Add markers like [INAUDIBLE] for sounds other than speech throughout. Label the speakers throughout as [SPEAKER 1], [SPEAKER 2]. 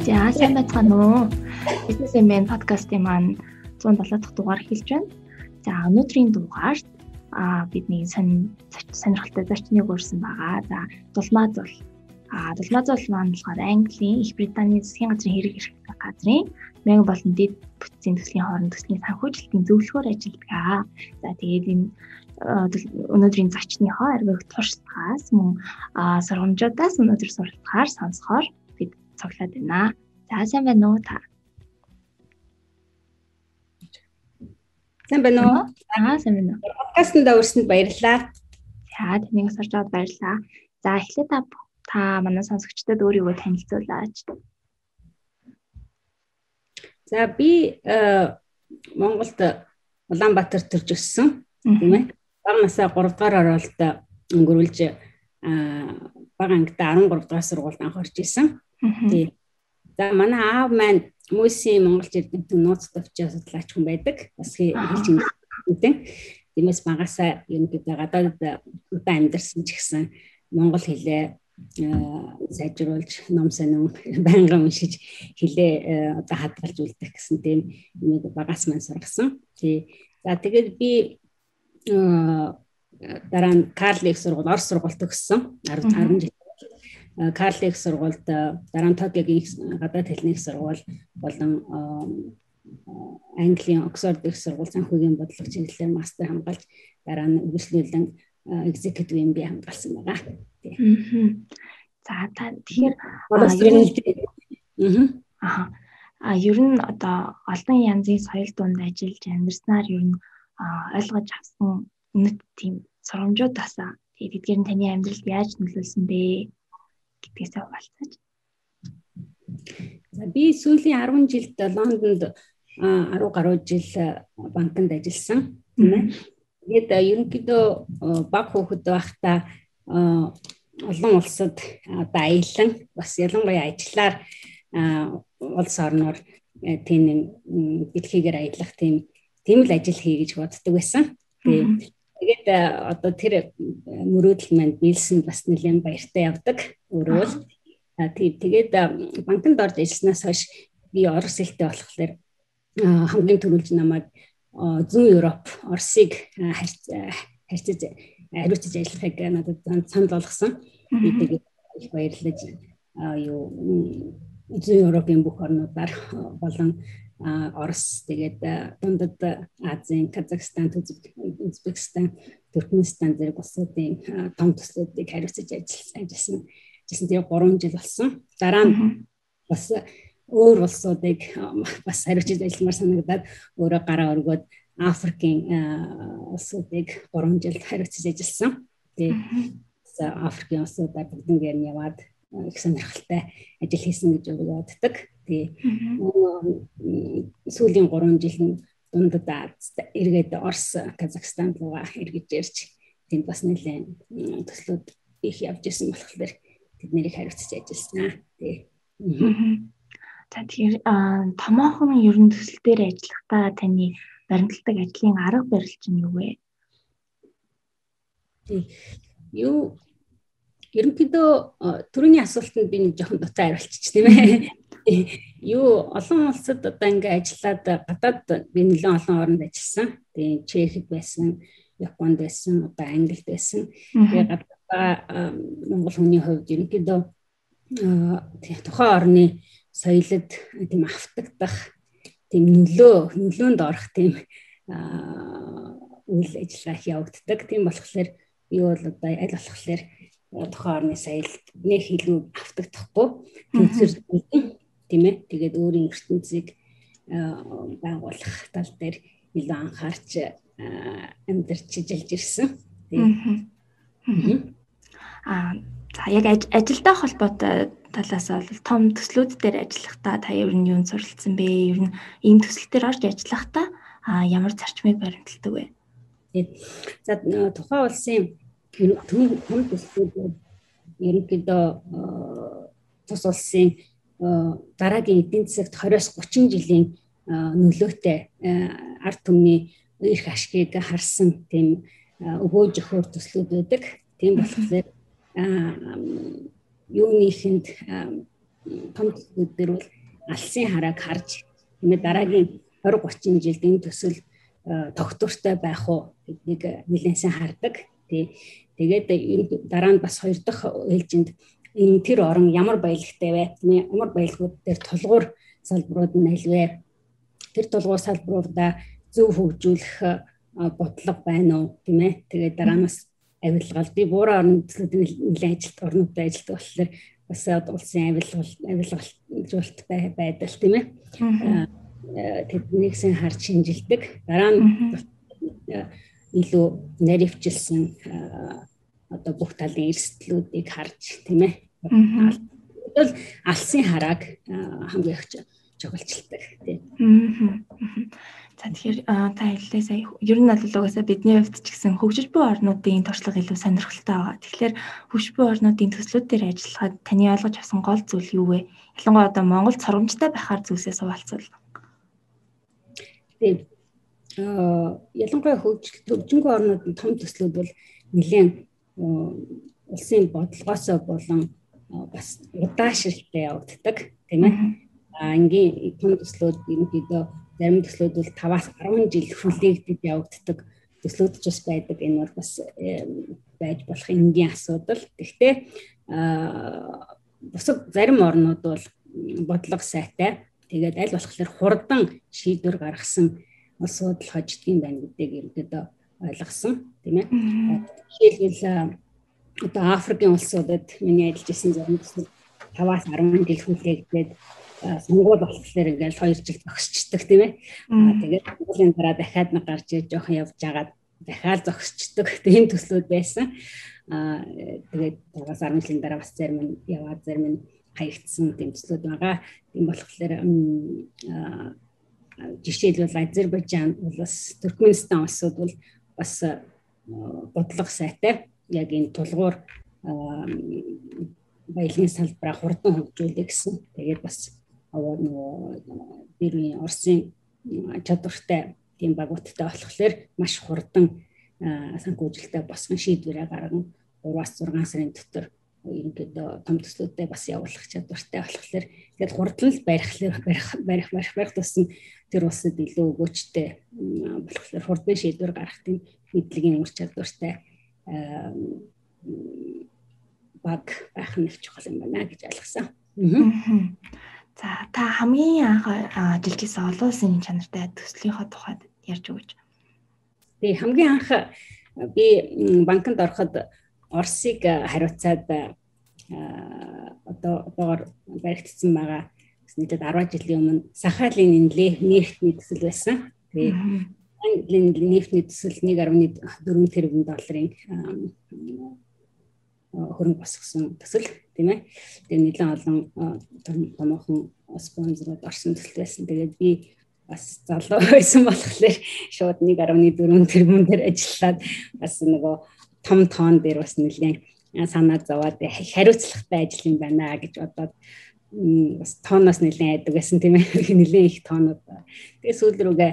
[SPEAKER 1] За сайн байцгаана уу? Business Man подкастын маань 170 дахь дугаар эхэлж байна. За өнөөдрийн дугаарт а бидний сонь сонирхолтой зочныг урьсан байгаа. За дулмаа зул. А дулмаа зул маань болохоор Английн Их Британий засгийн газрын хэрэг эрхлэх газрын мянга болон дэд бүтцийн төслийн хооронд төслийн санхүүжилтийн зөвлөхөөр ажилладаг. За тэгээд энэ өнөөдрийн зочныхоо аргыг туршлагаас мөн сургамжуудаас өнөөдөр суралцахаар сонсохоор цуглаад байна. За сайн байна уу та?
[SPEAKER 2] Сайн байна уу?
[SPEAKER 1] Аа сайн байна уу?
[SPEAKER 2] Подкастт өрсөнд баярлалаа.
[SPEAKER 1] За таныг сорж аваад баярлалаа. За эхлээд та та манай сонсогчдод өөрийгөө танилцуулаач.
[SPEAKER 2] За би Монголд Улаанбаатар төрж өссөн тийм ээ бага насаа 3 дугаар оролт өнгөрүүлж бага ангида 13 дугаар сургуульд анх орж исэн. Тий. За манай аав маань Мөсийн Монголч эрдэмтэн нууц төвчөө судлаач хүн байдаг. Бас хэлж ингэдэг. Тиймээс багасаа ерөнхийдөө гадаадд удаан амьдарсан ч гэсэн монгол хэлээ сайжруулж ном сонин [LAUGHS] байнгын уншиж хэлээ одоо хадгалж үлдэх гэсэн тийм нэг багаас маань сургасан. Тий. За тэгээд би дараа нь Карл их сургууль, Орос сургууль төгссөн 10 10 жил. Карл их сургуульд дараа нь Токиогийн гадаад хэлний сургууль болон Английн Оксфорд их сургууль санхүүгийн бодлого чиглэлээр мастер хамгаалж дараа нь үргэлжлүүлэн executive MBA хамгаалсан байгаа.
[SPEAKER 1] За та тэгэхээр аа а ер нь одоо олон янзын соёл дунд ажиллаж амьдарснаар ер нь ойлгож авсан үнэт тийм сургамжуудаас тэгээд эдгээр нь таны амьдралд яаж нөлөөлсөн бэ гэдгээсээ хуваалцаач.
[SPEAKER 2] За би сүүлийн 10 жилд Лондонд 10 гаруй жил банкнд ажилласан. Тэгээд ерөнхийдөө баг хүүхэд байхдаа олон улсад одоо аялан бас ялангуяа ажиллаар улс орноор тийм дэлхийгээр аялах тийм тийм л ажил хий гэж боддог байсан. Тэгээд одоо тэр мөрөөдөл манд биелсэн бас нэлээд баяртай явдаг. Өөрөө л тийм тэгээд банкнд орж ажилласнаас хойш би орос хэлтэй болохоор хамгийн түрүүлж намайг зүүн Европ, Оросыг харьцаж хариуцж ажиллахыг надад санал болгосон. Би тэгээд их баярлаж юу зүүн Европын бүх орнуудаар болон Орос тэгээд дундад Азийн, Казахстан, Узбекистан, Туркменистан зэрэг улсуудын том төслүүдийг хариуцаж ажилласан. Жисэн тэгээд 3 жил болсон. Дараа нь бас өөр улсуудыг бас хариуцаж ажилламаар санагдаад өөрөө гараа өргөөд Африкийн улсуудыг 3 жил хариуцаж ажилласан. Тэгээд Африкийн улсуудаар бүгднгээр нь яваад их сонирхолтой ажил хийсэн гэж боддог. Тий. Сүүлийн 3 жил нь дундад эргээд Орос, Казахстан руугаа эргэж ирж тэнд бас нэлээд төслүүд их явж исэн болохоор тэд нэрийг хариуцж ажилласнаа. Тий.
[SPEAKER 1] За тэгэхээр томоохон ерөн төсөл дээр ажиллахдаа таны баримтлагдаг ажлын арга барил чинь юу вэ?
[SPEAKER 2] Тий. Юу ерөнхийдөө төрөний асуултанд би нэг жоохон дутаа хариулчих тийм ээ. [LAUGHS] Юу олон улсад одоо ингээ ажиллаад гадаад би нэлээд олон оронд ажилласан. Тэгээ Чехэд байсан, Японд байсан, одоо Англид байсан. Тэгээ гадаа Монгол хүний хувьд ерөнхийдөө тухайн орны соёлд тийм автагдах тийм нөлөө нөлөөнд орох тийм үйл ажиллагаа явагддаг. Тийм болохоор би бол одоо аль болохоор тухайн орны нэг илүү автагдахгүй. Тэнцвэр тийм ээ. Тэгээд өөрийн ертөнцийг байгуулах тал дээр илүү анхаарч амьдарч жилж ирсэн.
[SPEAKER 1] Аа за яг ажилдаа холбоотой талаас бол том төслүүд дээр ажиллахдаа та ер нь юунд суралцсан бэ? Ер нь ийм төсөл дээр орж ажиллахдаа ямар зарчмыг баримталдаг вэ?
[SPEAKER 2] За тухайн улсын түн түн төслүүд ерөнхийдөө тус улсын дараагийн эдийн засагт 20-с 30 жилийн нөлөөтэй ард түмний эрх ашгийг харсан тийм өгөөж өгөхөр төслүүд байдаг. Тийм болохоор юуныхэнд том төслүүд дээр бол алсын харааг харж тиймээ дараагийн 20 30 жилд энэ төсөл тогтвортой байх уу гэдгийг нэлээдсэн хардаг. Тий. Тэгээд дараа нь бас хоёр дахь ээлжинд энэ тэр орон ямар баялагтай вэ? Ямар баялагууд дээр тулгуур салбарууд нь альвэ? Тэр тулгуур салбаруудаа зөв хөгжүүлэх бодлого байна уу тийм ээ. Тэгээд дараанаас авилгал би буураа төслүүдийн нэлээд ажилт орнуудад ажилладаг болохоор бас улсын авилгал авилгалжуулалт байдал тийм ээ. Тэднийгсэн харж шинжилдэг. Дараа нь илүү наривчилсан одоо бүх талын эрсдлүүдийг харж тийм ээ. Тэгвэл алсын харааг хамгийн их чоглолцдог тийм.
[SPEAKER 1] За тэгэхээр та хэллээ сая ер нь бол угаасаа бидний хувьд ч гэсэн хөгжиж буй орнуудын туршлага илүү сонирхолтой байгаа. Тэгэхээр хөгжиж буй орнуудын төслүүд дээр ажиллахад таны ойлгож авсан гол зүйл юу вэ? Ялангуяа одоо Монгол сургамжтай байхаар зүйлсээс хуваалцвал.
[SPEAKER 2] Тийм. Аа ялангуяа хөгжингөө орнуудын том төслүүд бол нэлээд улсын бодлогоосоо болон бас удаашралтай явагддаг тийм ээ. А ингийн том төслүүд ерөнхийдөө зарим төслүүд бол 5-аас 10 жил хүлээгдэж явагддаг төслүүд ч бас байдаг. Энэ бол бас байж болох энгийн асуудал. Гэхдээ бусад зарим орнууд бол бодлого сайтай. Тэгээд аль болохоор хурдан шийдвэр гаргасан улсууд л хождгийн байна гэдгийг ерөнхийдөө ойлгосон тийм ээ. Жишээлбэл одоо Африкийн улсуудад миний ажиллаж исэн зарим төсөл 5-аас 10 жил хүлээгдээд сонгуул болохоор ингээл 2 жил зогсчдаг тийм ээ. Тэгээд сонгуулийн дараа дахиад нэг гарч ирж жоохон явж агаад дахиад зогсчдаг [LAUGHS] тийм төслүүд байсан. Аа тэгээд 10 жилийн дараа бас зарим нь яваад зарим нь хаягдсан тийм төслүүд байгаа. Тийм болохоор жишээлбэл Азербайджан улс, Туркменстан улсууд бол бас бодлого сайтай яг энэ тулгуур баялагын салбараа хурдан хөгжүүлэх гэсэн. Тэгээд бас нөгөө бэрийн Оросын чадвартай тийм багуудтай болохоор маш хурдан санхүүжилттэй босгон шийдвэрээ гарган 3-аас 6 сарын дотор ерөнхийдөө том төслүүдэд бас явуулах чадвартай болохоор тэгээд хурдан л барих барих барих барих тусам тэр улсад илүү өгөөчтэй болохоор хурдан шийдвэр гаргах тийм мэдлэгийн ур чадвартай баг байх нь их чухал юм байна гэж ойлгосон.
[SPEAKER 1] За та хамгийн анх ажиллаж исэн олон улсын чанартай төслийнхөө тухайд ярьж өгөөч.
[SPEAKER 2] Би хамгийн анх би банкнд ороход Оросыг хариуцаад одоо одоогор баригдсан байгаа нийлээд 10 жилийн өмнө Сахалин нефтний төсөл байсан. Тэгээ нефтний төсөл 1.4 тэрбум долларын хөрөнгө босгосон төсөл тийм ээ. Тэгээ нэлээд олон томоохон спонсорууд орсон төсөл байсан. Тэгээд би бас залуу [LAUGHS] байсан болохоор шууд 1.4 тэрбум дээр ажиллаад бас нөгөө том тоон дээр бас нэлээд санаа зовоод хариуцлагатай ажил юм байна гэж бодоод бас тооноос нэлээд айдаг байсан тийм ээ. [LAUGHS] Нэлээд их тоонууд. Тэгээ сүүл рүүгээ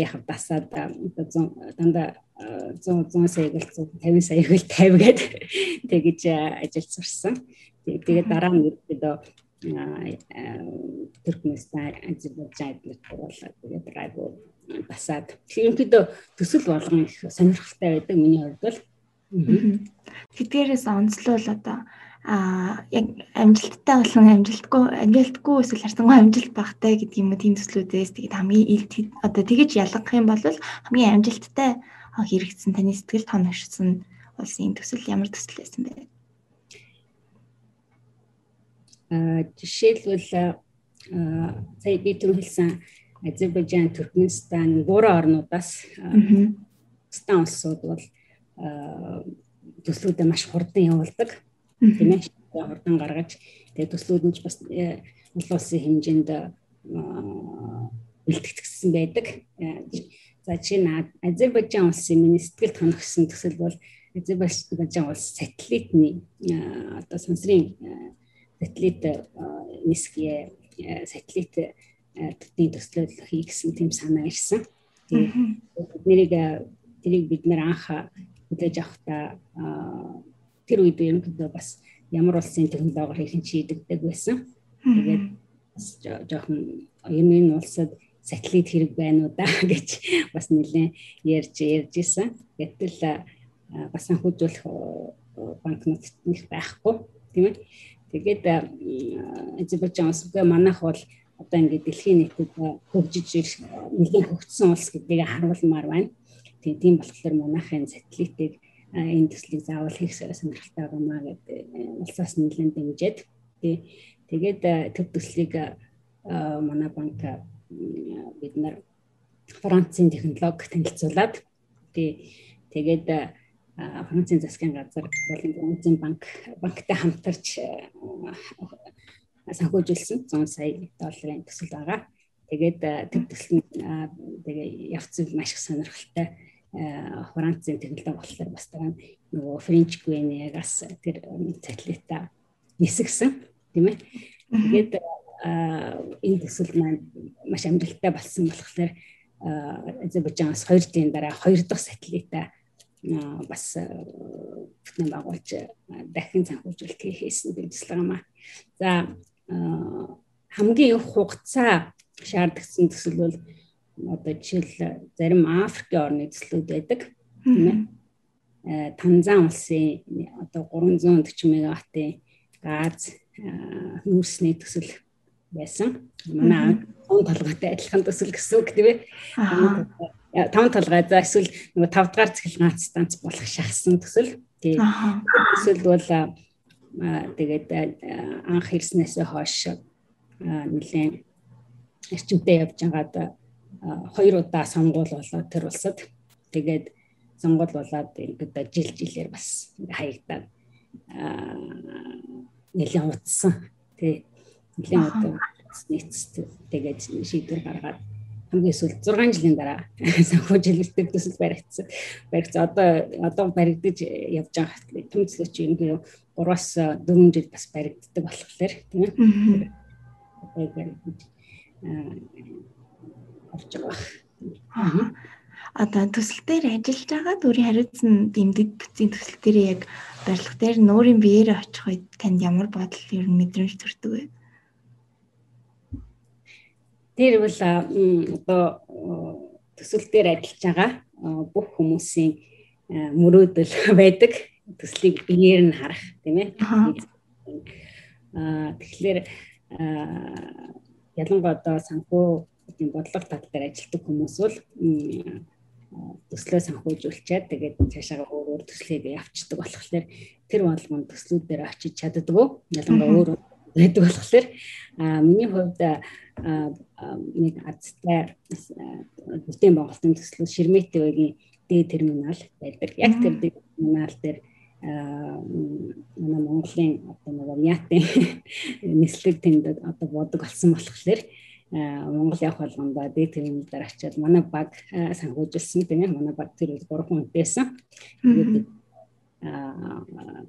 [SPEAKER 2] яхав дасаад дандаа 100 100 сая гэл 50 сая гэл 50 гээд [LAUGHS] тэгэж ажиллаж сурсан. Тэгээд дараа нь ерөөдөө Туркменстан Азербайджан эднэр болоод тэгээд айгуу басаад ерөнхийдөө төсөл болгон их сонирхолтой байдаг миний хувьд бол.
[SPEAKER 1] Тэдгээрээс онцлол одоо а яг амжилттай болон амжилтгүй амжилтгүй эсвэл харсангүй амжилт багтай гэдэг юм уу тийм төслүүдээс тэгээд хамгийн илт одоо тэгэж ялгах юм бол хамгийн амжилттай хэрэгцсэн таны сэтгэл тоногшсон улсын төсөл ямар төсөл байсан бэ?
[SPEAKER 2] Аа жишээлбэл сая би түр хэлсэн Азербайджан, Туркменстан, гурван орнуудаас стан улсууд бол төслүүдэд маш хурдан явуулдаг. Тийм ээ. Хурдан гаргаж тэгээ төслүүд нь ч бас э, олон улсын хэмжээнд бэлтгэгдсэн байдаг. За жишээ нь Азербайджан улсын миний сэтгэл тоногсон төсөл бол Азербайджан улс сателлитний одоо сансрын сателлит нисгие сателлит төдний төслөл хий гэсэн тийм санаа ирсэн. Тэгээд нэрийг тэрийг бид нэр анх хүлээж авахдаа тэр үед ерөнхийдөө бас ямар улсын технологиор нь шийдэгдэг байсан. Тэгээд бас жоохон энэ улсад сателлит хэрэг байна уу да [LAUGHS] гэж бас нэлээд ярьж ярьж исэн. Гэтэл бас санхүүжүүлэх банкнууд их байхгүй тийм ээ. Тэгээд Азербайджан улс үгүй манайх бол одоо ингээд дэлхийн нийтэд хөгжиж нэлээд хөгжсөн улс гэдгийг харуулмаар байна. Тийм болохоор манайхын сателлитыг энэ төслийг заавал хийх сонирхолтой байгаамаа гэдэг улсаас нэлээд дэмжиж тий. Тэгээд төв төслийг манай банк бид нар Францын технологи танилцуулаад тий. Тэгээд Францын засгийн газар болон Францын банк банктай хамтарч санхүүжүүлсэн 100 сая долларын төсөл байгаа. Тэгээд тэр төсөл тэгээ явц маш их сонирхолтой Францын технологи болохоор бас дараа нөгөө Френч Гвенегас тэр сателлита нисгсэн тийм ээ. Тэгээд энэ төсөл маань маш амжилттай болсон болохоор Азербайджанаас 2 жилийн дараа 2 дахь сателлита бас бүтэн байгуулж дахин санхүүжүүлэлт хийсэн гэж төслөө. За хамгийн их хугацаа шаардлагатай төсөл бол одоо жишээл зарим Африкийн орны төслүүд байдаг тийм ээ. Э, Танзан улсын одоо 340 мегаваттын газ э, нүүрсний төсөл байсан. Манай таван толгойтой адилхан төсөл гэсэн үг тийм ээ. Таван толгой за эсвэл нөгөө 5 дахь цэглэн станц болох шахсан төсөл. Тийм. Төсөл бол тэгээд анх ирснээсээ хойш нэлээд эрчимтэй явж байгаад хоёр удаа сонгуул болоод тэр улсад тэгээд сонгуул болоод ингээд жил жилээр бас хаягдаад нэлээд утсан тий нэлээд удаа нийцтэй тэгээд шийдвэр гаргаад хамгийн сүүл 6 жилийн дараа [LAUGHS] санхүүжилттэй төсөл баригдсан. Баригдсан. Одоо одоо баригдаж явж байгаа тэмцлэгч юм би 3-аас 4 жил бас баригддаг болохоор тийм ээ. Баригдаж
[SPEAKER 1] болж байгаа. Одоо төсөл дээр ажиллаж байгаа дүрийн хариуцсан дэмдэг бүтцийн төсөл дээр яг барилга дээр нуурын биеэр очих үед танд ямар бодол ер нь мэдрэмж төрдөг вэ?
[SPEAKER 2] Тэр бол одоо төсөл дээр ажиллаж байгаа бүх хүмүүсийн мөрөөдөл [LAUGHS] байдаг төслийг биеэр нь харах тийм ээ. Аа тэгэхээр ялангуяа одоо санхүү тийм бодлого тал дээр ажилладаг хүмүүс бол төслөө санхүүжүүлчихэд тэгээд цаашаа өөр өөр төслийг явцдаг болохоор тэр болгонд төслүүдээр очиж чаддгүй ялангуяа өөр байдаг болохоор а миний хувьд нэг азтай бүтээн байгуулалтын төслүүд Шерметевгийн Д терминал байдаг. Яг тэр терминал дээр манай Монголын одоо нэг Мятын [LAUGHS] нислэг тэнд одоо бодог болсон болохоор Монгол явах болгондоо дээд тэрийн дээр очиад манай баг санхүүжилсэн тийм ээ манай баг тэр 3 хүн байсан. Тэгээд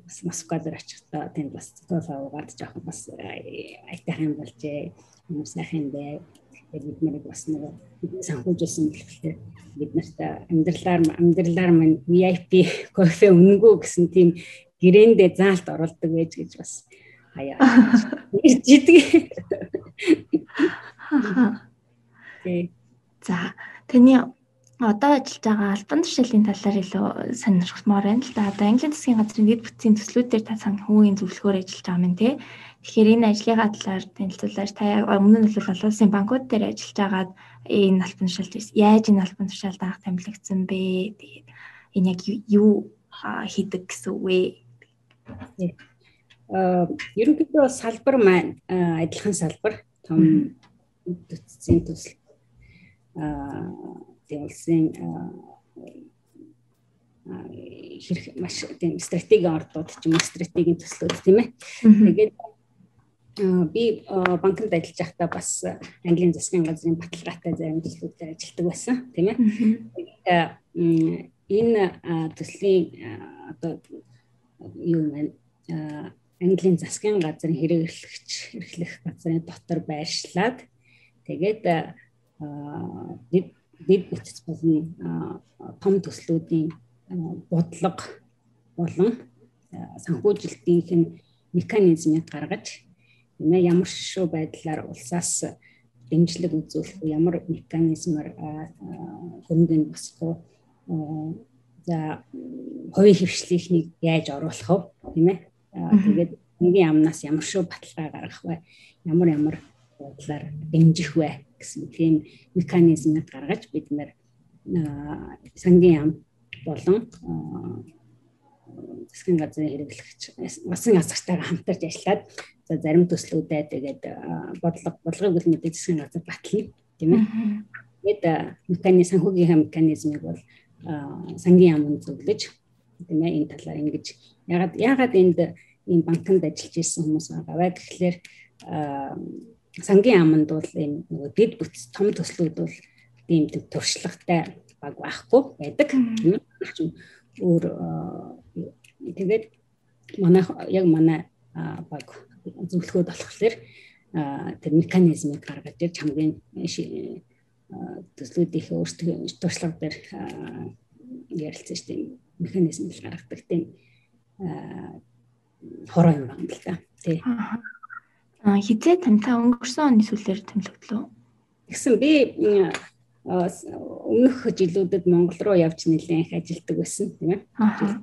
[SPEAKER 2] бас Москва дээр очихдаа тэнд бас цоолоогаад жоохон бас айтайхан болжээ. Хүмүүс сайхан дээ. Тэгээд бид нарыг бас нэг санхүүжилсэн болохоор бид нарт амьдралаар амьдралаар мань VIP кофе үнэнгүү гэсэн тийм гэрээндээ заалт оролдог байж гэж бас хаяа. [LAUGHS] Ирж идэг.
[SPEAKER 1] Тий. За таны одоо ажиллаж байгаа албан тушаалын талаар илүү сонирхмоор байна л да. Одоо Английн засгийн газрын дэд бүтцийн төслүүдээр та санхүүгийн зөвлөхөөр ажиллаж байгаа юм тий. Тэгэхээр энэ ажлынхаа талаар танилцуулаач та өмнө нь бол олон улсын банкуд дээр ажиллаж байгаад энэ албан тушаалд яаж энэ албан тушаалд анх томилогдсон бэ? Тэгээд энэ яг юу хийдэг гэсэн үг вэ?
[SPEAKER 2] Аа ерөнхийдөө салбар маань адилхан салбар том бүтцийн төсөл аа тийм улсын хэрэг маш тийм стратегийн ордууд ч юм уу стратегийн төслүүд тийм ээ. Тэгээд би банкнд ажиллаж байхдаа бас Английн засгийн газрын баталгаатай зарим төслүүдээр ажилладаг байсан тийм ээ. Энэ төслийн одоо юу вэ? Английн засгийн газрын хэрэглэгч эрхлэх газрын дотор байршлаад Тэгээд дэд бүтц болон том төслүүдийн бодлого болон санхүүжилтийнх нь механизмыг гаргаж ээ ямар шүү байдлаар улсаас дэмжлэг үзүүлэх ямар механизмаар хөрөнгөнд босгох за хувийн хөвшлийнхнийг яаж оруулах вэ? Тийм ээ тэгээд нэгэн амнаас ямар шүү баталгаа гаргах вэ? Ямар ямар бодлоор дэмжих вэ гэсэн тийм механизмыг гаргаж бид нэр сангийн ам болон засгийн газрын хэрэглэгч басан азартайгаа хамтарч ажиллаад за зарим төслүүдэд тэгээд бодлого бодлогын бүлмэдийн засгийн газар батлна тийм ээ. Тэгээд механизм санхүүгийн механизмыг бол сангийн яамд зөвлөж тийм ээ энэ талаар ингэж ягаад ягаад энд ийм банкнд ажиллаж ирсэн хүмүүс байгаа вэ гэхлээр сангийн яамд бол ийм нөгөө дэд бүтц том төслүүд бол ийм туршлагатай баг байхгүй байдаг. Өөр тэгээд манай яг манай баг зөвлөхөд болохоор тэр механизмыг гаргаж ирж хамгийн төслүүдийнхээ өөрсдөө туршлага дээр ярилцсан шүү дээ механизм гаргадаг тийм хороо юм байна л да. Тий.
[SPEAKER 1] Аа хизээ тантай өнгөрсөн оны сүүлээр томилогдлоо.
[SPEAKER 2] Тэгсэн би өмнөх жилүүдэд Монгол руу явж нэлээд их ажилладаг байсан тийм ээ. Аа.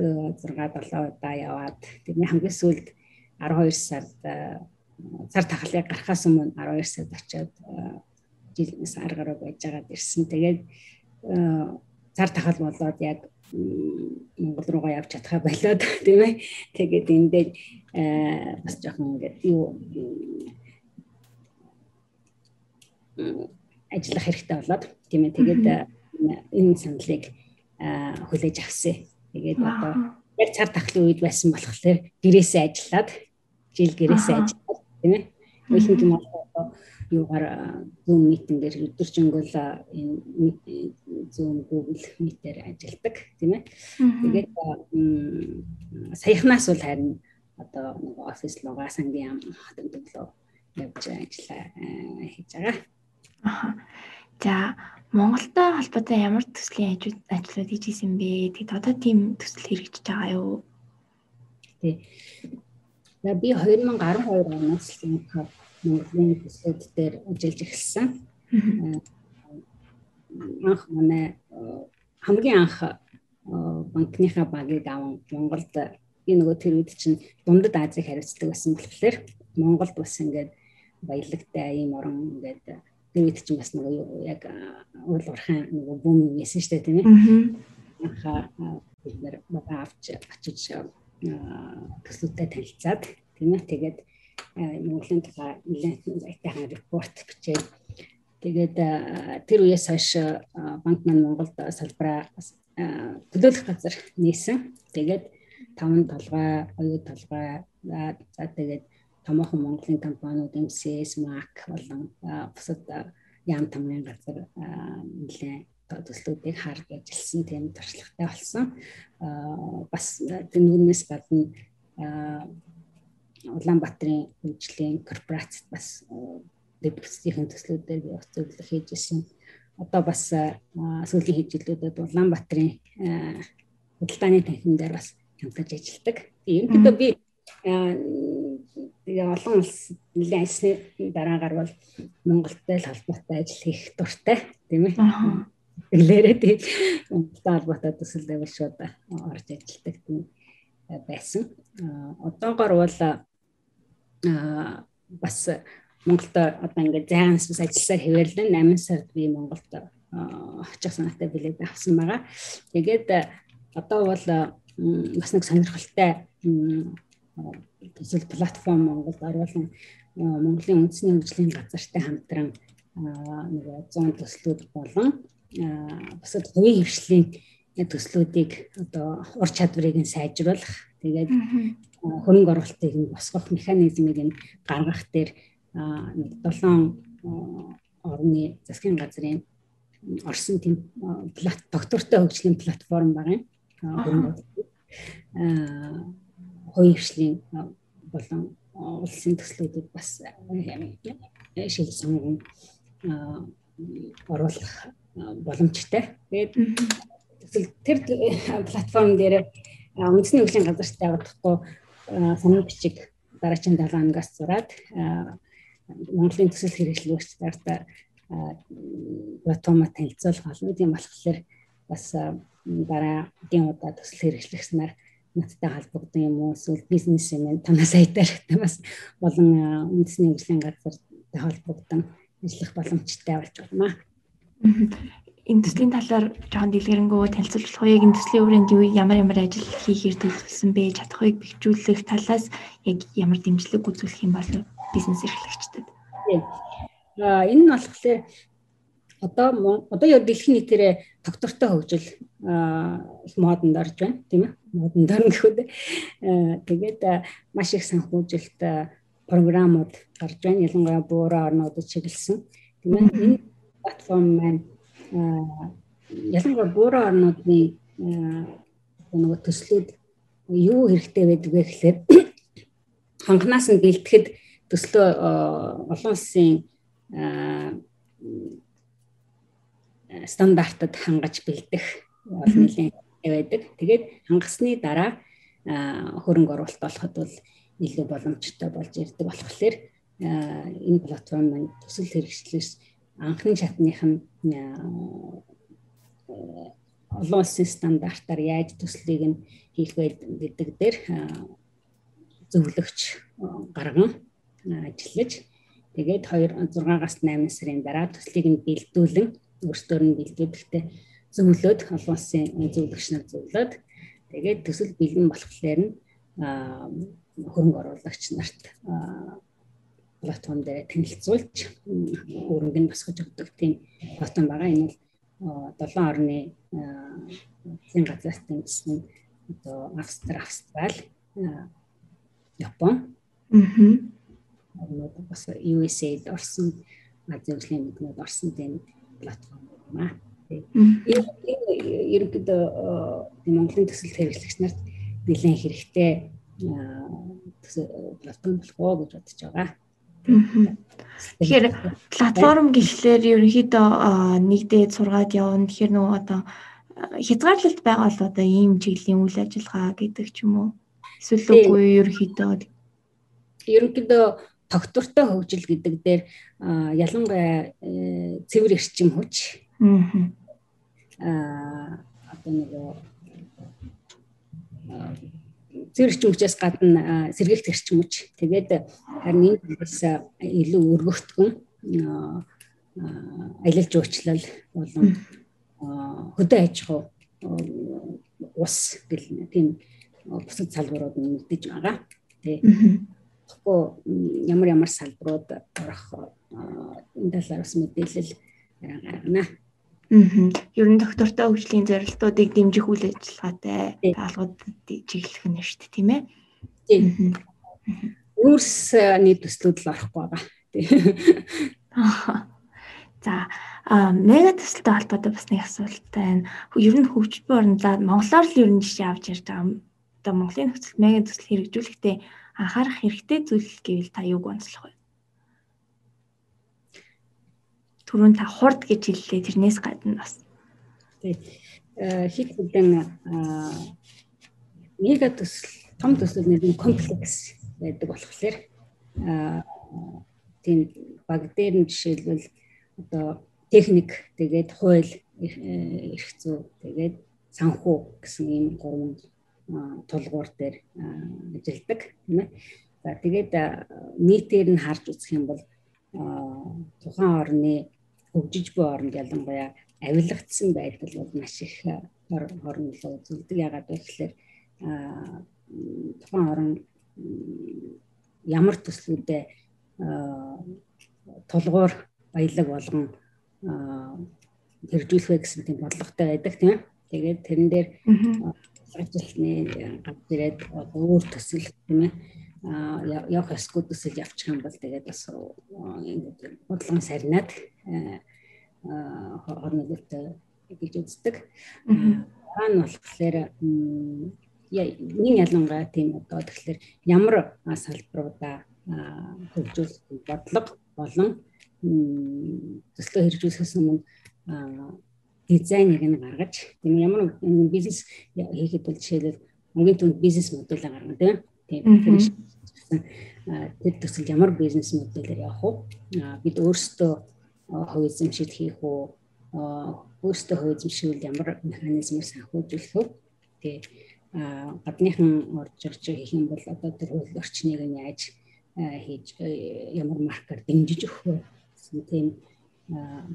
[SPEAKER 2] 6 7 удаа яваад тэрний хамгийн сүүлд 12 сард цар тахлыг гарахаас өмнө 12 сард очиод жилээс арга руу байж байгаад ирсэн. Тэгээд цар тахал болоод яг Монгол руугаа явж чадхаа болоод [LAUGHS] тийм ээ. Тэгээд эндээ бас жоохон ингээд юу ажиллах хэрэгтэй болоод тийм ээ. Тэгээд энэ саналыг хүлээж авсан. Тэгээд одоо яг цар тахлын үед байсан болохоор гэрээсээ ажиллаад жил гэрээсээ ажиллаад тийм ээ. Ихэнх юм одоо юугаар Zoom митингээр өдөржингөл энэ Zoom Google Meet-ээр ажилладаг тийм ээ. Тэгээд саяхнаас бол харин одоо офис лугаа сангийн ам хөдөлгөөлөө явж ажиллаа хийж байгаа.
[SPEAKER 1] Аа. За Монголтой холбоотой ямар төслийн ажлууд хийж исэн бэ? Тэгээд одоо тийм төсөл хэрэгжиж байгаа юу?
[SPEAKER 2] Тий. За би 2012 оноос л Монголын төслүүд дээр ажиллаж эхэлсэн. Анх манай хамгийн анх банкныхаа багийг аван Монголд би нөгөө тэр үед чинь дундад Азийг хариуцдаг байсан болохоор Монголд бас ингээд баялагтай ийм орон ингээд тэр үед чинь бас нөгөө яг уул урхан нөгөө бүүм юм яасан шүү дээ тийм ээ. Анхаа бид бага авч очиж төслүүдтэй танилцаад тийм ээ тэгээд Монголын тухай нэлээд айтайхан репорт бичээд тэгээд тэр үеэс хойш банк маань Монголд салбараа төлөөлөх газар нээсэн. Тэгээд таван толгой, оюу толгой за тэгээд томоохон Монголын компаниуд MCS, MAC болон бусад яам тамгын газар нэлээд төслүүдийг харж ажилласан тийм туршлагатай болсон. Бас тэрнээс гадна Улаанбаатарын хөгжлийн корпорацид бас дэд бүтцийн төслүүдээр би зөвлөх хийж ирсэн. Одоо бас сүүлийн хэвжлүүдэд Улаанбаатарын худалдааны танхим дээр бас хамтарч ажилладаг. Ерөнхийдөө би тэгээ олон улс нэлээд ажсны дараагаар бол Монголтой л холбоотой ажил хийх дуртай тийм ээ. Тэглээрээ тийм Монголтой холбоотой төсөлдөө бол шууд орж ажилладаг тийм байсан. Одоогор бол бас Монголд одоо ингээд зайнаас бас ажилласаар хэвэрлэн 8 сард би Монголд очих санаатай билет авсан байгаа. Тэгээд одоо бол бас нэг сонирхолтой төсөл платформ Монголд оруулан Монголын үндэсний хөгжлийн газартай хамтран нэг 100 төслүүд болон бусад хувийн хвшлийн төслүүдийг одоо ур чадварыг нь сайжруулах тэгээд хөрөнгө оруулалтыг нь босгох механизмыг нь гаргах дээр нэг 7 орны засгийн газрын орсон тийм доктортой хөгжлийн платформ байгаа юм. Хоёр хвшлийн болон улсын төслүүдэд бас шил сонгон оруулах боломжтой. Тэгээд тэр платформ дээр үндэсний хөгжлийн газартай удахгүй санал бичиг дараагийн 7 хоногоос зураад Монголын төсөл хэрэглэгч дарта платформа танилцуулах олон юм болохоор бас дараагийн удаа төсөл хэрэглэгчнэр надтай холбогдсон юм уу эсвэл бизнесмен танаас айтаар бас болон үндэсний хөгжлийн газартай холбогдсон ажиллах боломжтой болж байна.
[SPEAKER 1] Энэ төслийн талаар жоохон дэлгэрэнгүй танилцуулах уу? Яг энэ төслийн өрөөнд юу ямар ямар ажил хийхээр төлөвлөсөн бэ? Чадахыг бэхжүүлэх талаас яг ямар дэмжлэг үзүүлэх юм бол бизнес эрхлэгчдэд.
[SPEAKER 2] Аа энэ нь болохоор одоо одоо яг дэлхийн нийтээрээ доктортой хөгжил их модонд орж байна тийм ээ. Модонд орно гэхүүд тэгээд маш их санхүүжилт програмууд гарч байна. Ялангуяа буураа орнуудад чиглэсэн. Тийм ээ энэ платформ маань ялангуяа буураа орнуудын нөгөө төслүүд юу хэрэгтэй байдаг вэ гэхээр ханхнаас [COUGHS] нь бэлтгэхэд төслөө олон улсын стандартад хангаж бэлдэх бол нэлээд байдаг. Тэгээд хангасны дараа хөрөнгө оруулалт олоход бол илүү боломжтой болж ирдэг болохоор энэ платформ маань төсөл хэрэгслээс анхны шатных нь олон улсын стандартаар яаж төслийг нь хийх вэ гэдэг дээр зөвлөгч гарган ажиллаж. Тэгээд 2 6-аас 8 сарын дараа төслийг нь бэлдүүлэн өөрсдөр нь бэлдүүлэхдээ зөвлөд олон улсын зөвлөгч нар зөвлөд тэгээд төсөл бэлэн болохоор нь хөрөнгө оруулагч нарт платформ дээр танилцуулж хөрөнгө нь босгож өгдөг тийм платформ байгаа. Энэ бол 7 орны засгийн газраас тэмцсэн одоо Австри, Австрал, Япон. Аа. бас USA-д орсон Азийн хөгжлийн мэднүүд орсон тийм платформ байна. Ерөнхийдөө Монголын төсөл хэрэглэгч нарт нэлээд хэрэгтэй платформ болов гэж бодож байгаа.
[SPEAKER 1] Тэгэхээр платформ гэхлээр ерөнхийдөө нэгдээд сургаад явна. Тэгэхээр нөгөө одоо хязгаарлалт байгаа бол одоо ийм чиглэлийн үйл ажиллагаа гэдэг ч юм уу. Эсвэл үгүй ерөнхийдөө?
[SPEAKER 2] Ерөнхийдөө тогтвортой хөгжил гэдэг дээр ялангуяа э, цэвэр эрчим хүч. Аа одоо нэг цэвэр эрчим хүчээс гадна сэргээлт эрчим хүч тэгээд харин энэ бас илүү өргөгдгөн аялал жуулчлал болон хөдөө аж ахуй ус гэл тийм бусад салбарууд нэгдэж байгаа. Тэ тэгэхгүй ямар ямар салбарууд орох энэ талаар бас мэдээлэл гаргана.
[SPEAKER 1] Ер нь доктортой хөгжлийн зорилтуудыг дэмжих үйл ажиллагаатай даалгаврууд чиглэх нь шүү дээ, тийм ээ?
[SPEAKER 2] Тийм. Өөрсний төслүүд л орохгүй байгаа.
[SPEAKER 1] За мега төсөлтэй холбоотой бас нэг асуулт байна. Ер нь хөгжбөө орнолаа монголоор л ер нь жишээ авч ярьж байгаа. Одоо Монголын нөхцөл мега төсөл хэрэгжүүлэхдээ анхаарах хэрэгтэй зүйл гэвэл та юуг онцлох вэ? Түрүүн та хурд гэж хэллээ тэрнээс гадна бас.
[SPEAKER 2] Тэг. Хит хүлэн мега төсөл том төсөл нэг комплекс байдаг болохоор тийм баг дээр нь жишээлбэл одоо техник тэгээд хууль эрх зүй тэгээд санхүү гэсэн ийм гурван тулгуур дээр ажилладаг тийм ээ. За тэгээд нийтээр нь харж үзэх юм бол тухайн орны хөгжиж буй оронд ялангуяа авилгацсан байдал бол маш их хорн руу зүлдэг ягаад вэ гэхээр тухайн орон ямар төслүүдэд тулгуур баялаг болгон хэрэгжүүлэх вэ гэсэн тийм бодлоготой байдаг тийм. Тэгээд тэрэн дээр ажилтны гад ирээд өөр төсөл тийм ээ явах эсгүй төсөл явчих юм бол тэгээд бас бодлон сарнаад хорны дэвтэ гэж үздэг. Аа нь болохоор нэг ялангуяа тийм одоо тэгэхээр ямар салбаруудаа хөгжүүлэх бодлого болон төслөө хэрэгжүүлэхээс өмнө дизайныг нь гаргаж тийм ямар бизнес хийхэд бол жишээлбэл мөнгөний түнд бизнес модулаа гаргана тийм тийм тэр төсөл ямар бизнес модельээр явах уу? Бид өөрсдөө хувь эзэмшил хийх үү? Өөрсдөө хувь эзэмшил ямар механизмээр санхүүжүүлэх үү? Тэгээ гадныхан орж ирж хийх юм бол одоо тэр хууль орчныг нь яаж хийж ямар маркер дэмжиж өгөх вэ? гэсэн тийм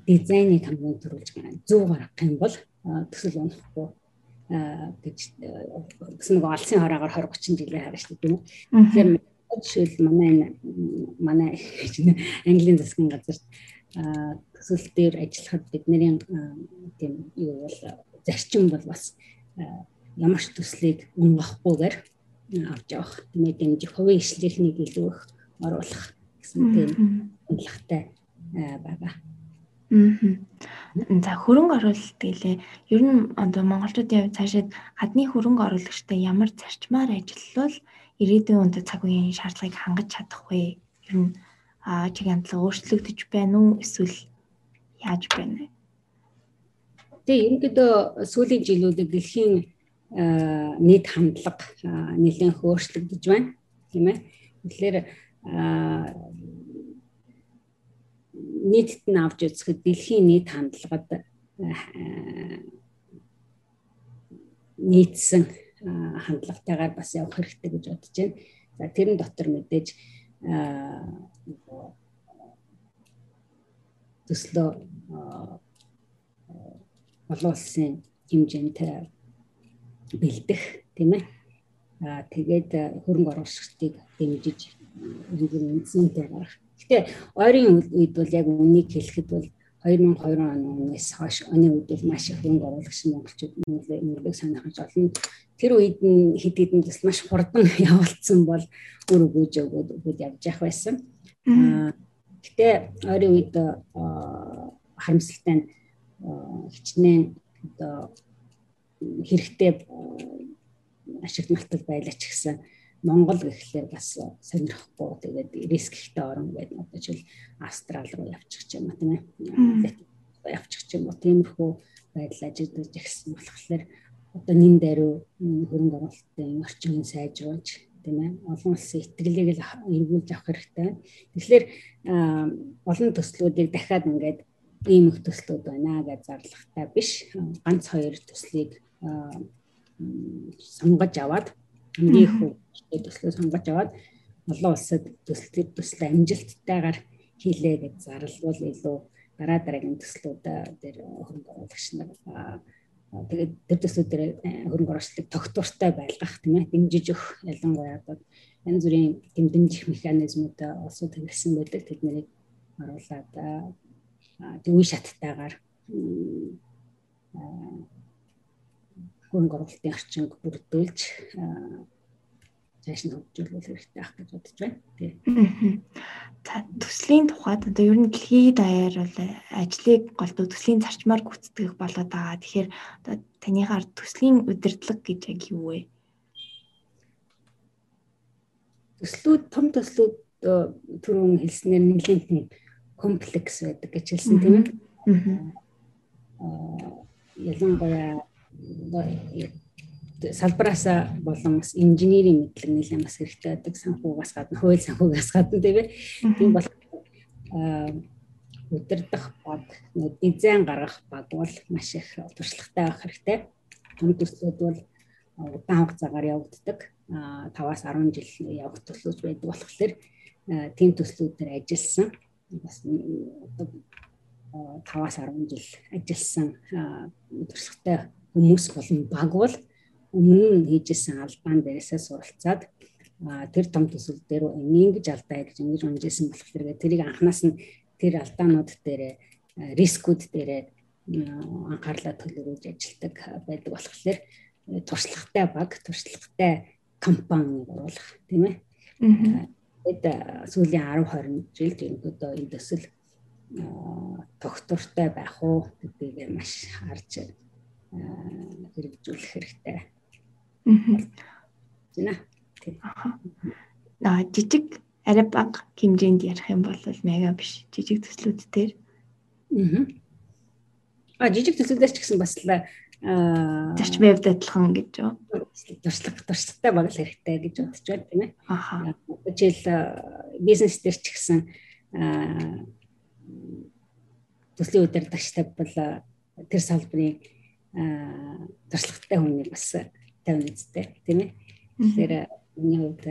[SPEAKER 2] дизайныг хамгийн төрүүлж зөв гаргах юм бол төсөл унахгүй гэж гэсэн нэг алсын хороогаар 20 30 жилээр тийм үү. Тэгэхээр жишээл манай манай английн засгийн газар төсөл дээр ажиллахад бидний тийм юу бол зарчим бол бас ямар ч төслийг унгахгүйгээр авч явах ээ дэмжих хувийн ишлэлийг илүү их оруулах гэсэн тийм хандлагатай байгаа.
[SPEAKER 1] За хөрөнгө оруулалт гэлээ ер нь одоо монголчуудын хувьд цаашид гадны хөрөнгө оруулагчтай ямар зарчмаар ажиллавал ирээдүйн үнд цаг үеийн шаардлагыг хангаж чадах вэ? Ер нь чиг хандлага өөрчлөгдөж байна уу эсвэл яаж байна вэ?
[SPEAKER 2] Тэгээ ерөнхийдөө сүүлийн жилүүдэд дэлхийн нийт хандлага нэлээд өөрчлөгдөж байна тийм ээ. Тэгэхээр нийтэд нь авч үзэхэд дэлхийн нийт хандлагад нийцсэн хандлагатайгаар бас явах хэрэгтэй гэж бодож байна. За тэрэн дотор мэдээж төслөө олон улсын хэмжээнд бэлдэх тийм ээ. Аа тэгээд хөрөнгө оруулагчдыг дэмжиж үнцэнтэй гарах. Гэтэ ойрын үед бол яг үнийг хэлэхэд бол 2020 оноос хойш оны үед бол маш их хөрөнгө оруулагч монголчууд нөлөөг санахж олон тэр үед нь хэд хэдэн төсөл маш хурдан [LAUGHS] явуулсан бол үр өгөөж өгөөд өгөөд явж явах байсан. Гэтэ ойрын үед харамсалтай нь хичнээн одоо хэрэгтэй ашигт малтал байлаач гэсэн Монгол гэхлээр бас сонирхгүй тэгээд риск ихтэй орон гэдэг одоо жишээл Австрал руу явчих юм аа тийм ээ. явчих юм уу тиймэрхүү байдал ажиглаж ирсэн болохоор одоо нин даруй хөрөнгө оруулалтын орчиныг сайжруулж тийм ээ олон улсын итгэлийг л эргүүлж авах хэрэгтэй. Тэгэхээр олон төслүүдийг дахиад ингээд ийм их төслүүд байна гэж зарлахтай биш. Ганц хоёр төслийг сонгож аваад хамгийн их төслөө сонгож аваад олон улсад төсөл төсөл амжилттайгаар хийлээ гэж зарлвал илүү дараа дараагийн төслүүд дээр хөрөнгө оруулагч нар тэгээд тэр төслүүд дээр хөрөнгө оруулалтыг тогтвортой байлгах тийм ээ дэмжиж өгөх ялангуяа одоо янз бүрийн дэмжих механизмууд олсууд хэрэгсэн байдаг. Тэднийг оруулаад тэг үе шаттайгаар хөрөнгө оруулалтын орчинг бүрдүүлж цааш нь хөгжүүлэх хэрэгтэй ах гэж бодож байна. Тий.
[SPEAKER 1] За төслийн тухайд одоо ер нь дэлхийд даяар бол ажлыг голдуу төслийн зарчмаар гүйцэтгэх болоод байгаа. Тэгэхээр одоо танийхаар төслийн удирдлага гэж яг юу вэ?
[SPEAKER 2] Төслүүд том төслүүд түрүүн хэлснээр нэлээд комплекс байдаг гэж хэлсэн тийм ээ. Аа ялангуяа салбараас болон бас инженерийн мэдлэг нэлээд бас хэрэгтэй байдаг санхугаас гадна хууль санхугаас гадна тийм тийм бол удирдах баг дизайн гаргах баг бол маш их туршлагатай байх хэрэгтэй. Түн төслүүд бол удаан хугацаагаар явагддаг. 5-аас 10 жил явах төслүүд байдаг болохоор тийм төслүүдээр ажилласан бас 5-аас 10 жил ажилласан туршлагатай хүмүүс болон баг бол өмнө нь хийжсэн албан дээрээсээ суралцаад тэр том төсөл дээр ингэж алдаа гэж ингэж унжсэн болохоор тэрийг анханаас нь тэр алдаанууд дээр рискүүд дээр анхаарлаа төлөвлөж ажилтдаг байдаг болохоор туршлагатай баг туршлагатай компани оруулах тийм ээ. Тэгээд сүүлийн 10 20 жилд ерөнхийдөө энэ төсөл тогтвортой байх уу гэдгийг маш харж хэрэгжүүлэх хэрэгтэй
[SPEAKER 1] Зина. Аа жижиг арай бага хэмжээнд ярих юм бол мега биш жижиг төслүүд дээр.
[SPEAKER 2] Аа. А жижиг төслүүдээр ч гэсэн бас л
[SPEAKER 1] аа зарчмын хувьд адилхан гэж юу?
[SPEAKER 2] Туршлага туршлагатай баг л хэрэгтэй гэж бодож байна тийм ээ.
[SPEAKER 1] Аха.
[SPEAKER 2] Жишээл бизнес дээр ч гэсэн аа төслийн удирдагчтай бол тэр салбарын туршлагатай хүнийг бас тавина үстэй тийм ээ. Тэгэхээр миний хувьд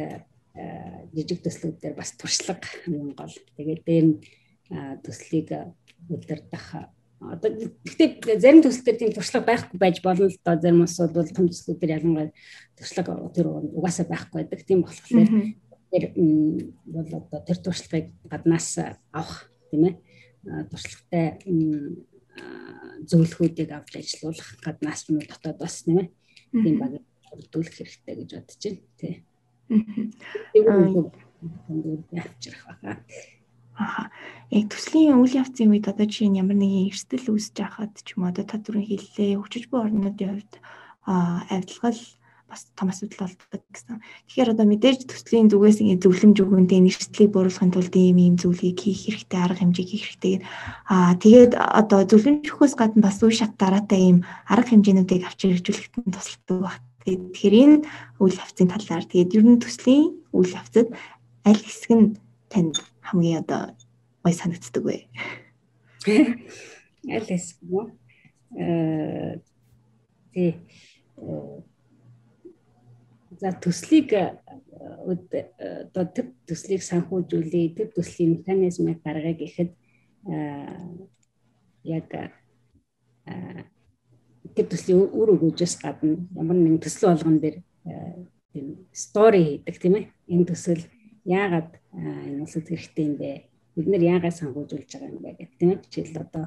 [SPEAKER 2] жижиг төслүүд дээр бас туршлага юм гол. Тэгээд дээр нь төслийг удирдах одоо гэхдээ зарим төслөөр тийм туршлага байхгүй байж болно л доо зарим улсууд бол том төслүүдээр ялангуяа туршлага тэр угаасаа байхгүй байдаг. Тийм болохоор тэр бол одоо тэр туршлагыг гаднаас авах тийм ээ туршлагатай зөвлөхүүдийг авч ажилуулах гаднаас нь дотоод бас тийм ээ тийм баг бүрдүүлэх хэрэгтэй гэж бодож байна тий. Аа авчрах байгаа.
[SPEAKER 1] Аха. Яг төслийн үйл явцын үед одоо жишээ нь ямар нэгэн эрсдэл үүсэж байхад ч юм уу одоо та түрүүн хэллээ хүчиж буй орнуудын хувьд аа авилгал бас том асуудал болдог гэсэн. Тэгэхээр одоо мэдээж төслийн зүгээс ингэ зөвлөмж өгөнтэй нэрслийг бууруулахын тулд ийм ийм зүйлийг хийх хэрэгтэй, арга хэмжээг хийх хэрэгтэй. Аа тэгээд одоо зөвлөмж өгөхөөс гадна бас үе шат дараатай ийм арга хэмжээнүүдийг авч хэрэгжүүлэхэд тусалдаг баг. Тэгэхээр энэ үйл явцын талаар тэгээд ер нь төслийн үйл явцад аль хэсэг нь танд хамгийн одоо гоё санагддаг вэ? [LAUGHS]
[SPEAKER 2] Аль хэсэг нь э тий За төслийг э, одоо төв төслийг санхүүжүүлээ, төв төслийн механизмыг гаргая гэхэд э, яг э, төв төслийн үр өгөөжөөс гадна ямар нэгэн төсөл болгон дээр тийм стори хийдэг тийм ээ. Энэ төсөл яагаад энэ улсад хэрэгтэй юм бэ? Бид нэр яагаад санхүүжүүлж байгаа юм бэ гэх тийм ээ. Жишээл одоо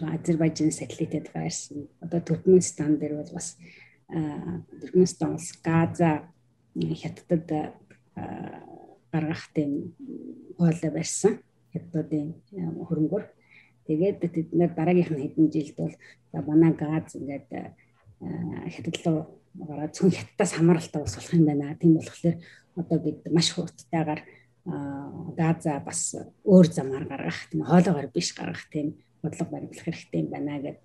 [SPEAKER 2] Азербайджан сателлитэд байрсан. Одоо Туркменстан дээр бол бас Туркменстан улс Газа хятадд гаргах тийм хоолой барьсан. Хятадын хөрөнгөөр. Тэгээд тэд нэр дараагийнх нь хэдэн жилд бол манай газ ингээд хятад руу гараад зөвхөн хятадаас хамааралтай ус болох юм байна. Тийм болохоор одоо бид маш хурдтайгаар газа бас өөр замаар гаргах тийм хоолойгоор биш гаргах тийм бодлого баримтлах хэрэгтэй юм байна гэд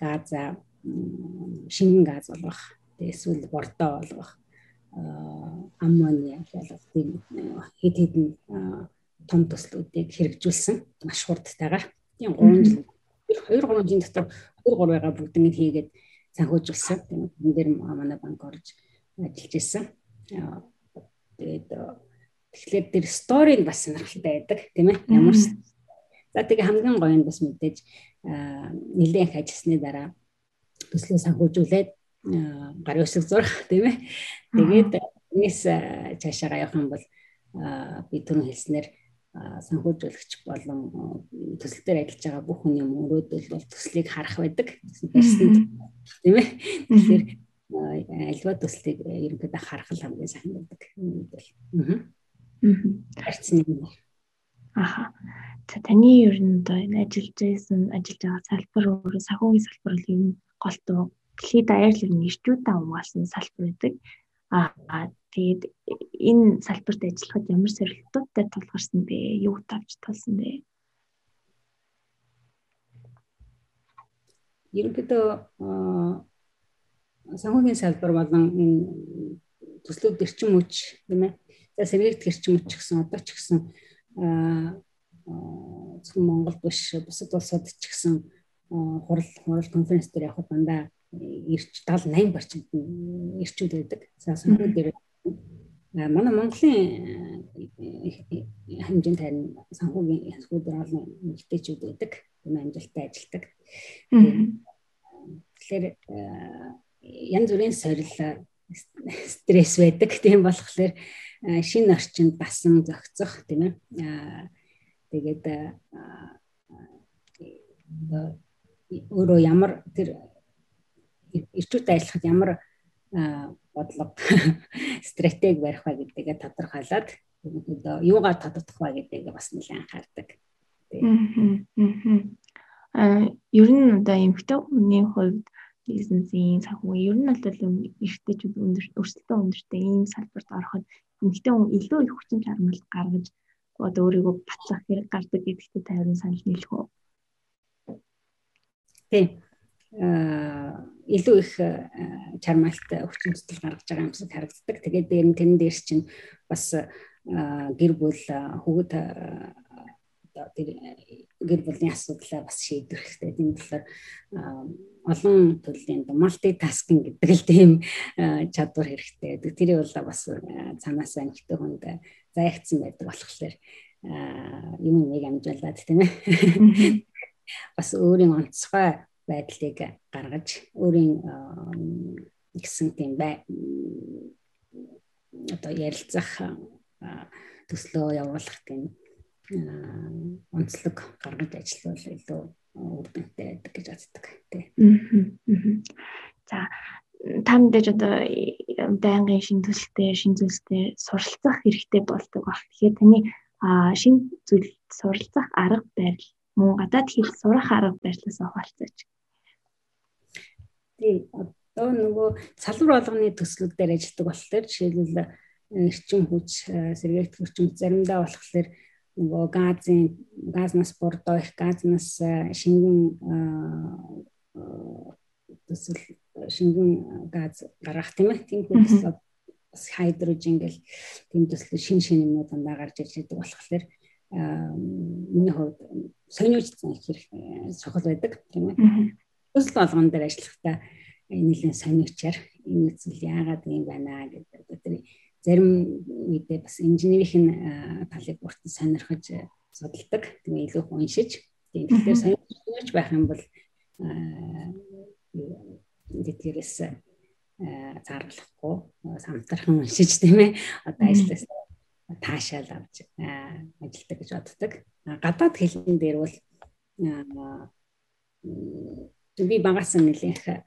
[SPEAKER 2] газа шингэн газ болгох эсвэл бордоо болгох аммониа болгох тийм хэд хэдэн том төслүүдийг хэрэгжүүлсэн маш хурдтайгаар тийм 3 жил 2 3 жилийн дотор 2 3 байгаа бүгднийг хийгээд санхүүжүүлсэн. Тийм энэ дээр манай банк орж ажиллаж исэн. Тэгээд тэгэхээр тэр сторийг бас сонирхолтой байдаг тийм ээ. Ямар За тэгээ хамгийн гоё нь бас мэдээж нэлээд их ажилласны дараа төслөө санхүүжүүлээд гарын үсэг зурх тийм ээ. Тэгээд энэс цаашаа явах юм бол би түрүүн хэлснээр санхүүжүүлэгч болон төсөл дээр ажиллаж байгаа бүх хүний мөрөөдөл бол төслийг харах байдаг. Тийм ээ. Тэгэхээр альва төслийг ерөнхийдөө харах л хамгийн сайн байдаг. Аа. Барьцны юм.
[SPEAKER 1] Аха. За таны ер нь одоо энэ ажиллаж байсан ажиллаж байгаа салбар өөрөө санхүүгийн салбар л юм голтуу дэлхийд даяар л ер нь ирчүүдээ хамгаалсан салбар байдаг. Аа тэгээд энэ салбарт ажиллахад ямар сорилтуудтай тулгарсан бэ? Юу тавьж толсон бэ?
[SPEAKER 2] Ерөнхийдөө санхүүгийн салбар болон энэ төслүүд эрчим хүч тийм ээ. За сэргийгдэх эрчим хүч гэсэн одоо ч гэсэн зөвхөн Монгол биш бусад улсууд ч гэсэн хурал хурал конференц дээр явхад дандаа ирч 70 80 барчинд ирчүүд байдаг. За санхүү дээр манай Монголын хэмжээнд харин санхүүгийн санхүү дээр олон эмэгтэйчүүд байдаг. Тийм амжилттай ажилладаг. Тэгэхээр янз бүрийн сорил стресс байдаг. [LAUGHS] Тийм болохоор шинэ орчинд басан зохицох тийм ээ. Тэгээд өөрөө ямар тэр ирчүүдтэй ажиллахад ямар бодлого [LAUGHS] стратеги барих ба гэдгээ тодорхойлоод юугаар тодорхойлох ба гэдгээ бас нэлээд анхаардаг.
[SPEAKER 1] Аа ер нь одоо эмэгтэй хүний хувьд бизнесийн санхүү ер нь бол эрхтэйчүүд өндөр өрсөлдөөн өндөртэй ийм салбарт ороход эмэгтэй хүн илүү их хүчин чармайлт гаргаж одоо өөрийгөө батлах хэрэг гардаг гэдэгт тайван санал нийлэх үү?
[SPEAKER 2] Тийм. Аа илүү их чармаалт өвчнөдөл гаргаж байгаа юмсыг харагддаг. Тэгээд дээр нь тэрэн дээр чинь бас гэр бүл хүүхэд тэр гэр бүлийн асуудлаа бас шийдвэр хэрэгтэй. Тийм болохоор олон төрлийн multitasking гэдэг л тийм чадвар хэрэгтэй. Тэрийг бол бас цаанаасаа нэгтэй хүнд заягдсан байдаг болохоор юм нэг амжуулаад тийм ээ. Бас өөрийн онцгой байдлыг гаргаж өөрийн гэсэн тийм бай одоо ярилцах төслөө явуулах тийм онцлог гаргаж ажиллавал илүү үр дүнтэй байдаг гэж боддог тий.
[SPEAKER 1] За та мэдээж одоо байнгын шин төсөлтэй шин зүйлстэй суралцах хэрэгтэй болдог баг. Тэгэхээр таны шин зүйл суралцах арга барил мөн гадаад хэл сурах арга барилаас хаваалцаач.
[SPEAKER 2] Тий одоо нөгөө салбар болгоны төслүүд дээр ажилладаг болохоор жишээлбэл эрчим хүч сэргээлт хүч заримдаа болохоор нөгөө газын газнаас бордоо их газнаас шингэн төсөл шингэн газ гаргах тийм ээ. Тийм хүмүүс бас хайдрожин гэл тийм төсөл шин шин юмнууд дандаа гарч ирж байгаа болохоор миний хувьд сониуч их чухал байдаг тийм ээ. Төсөл болгон дээр ажиллахдаа нэлээд сониучаар энэ зүйл яагаад юм байна гэдэг. Тэр зарим үедээ бас инженерийн талыг бүртэн сонирхож судалдаг. Тэгээ илүү уншиж. Тийм тэгэхээр сонирхож байх юм бол тэтгэрээс зарлахгүй самтархан уншиж тийм ээ одоо ажлаас таашаал авч ажилладаг гэж боддог. Гадаад хэлэн дээр бол би багасаа нэлээх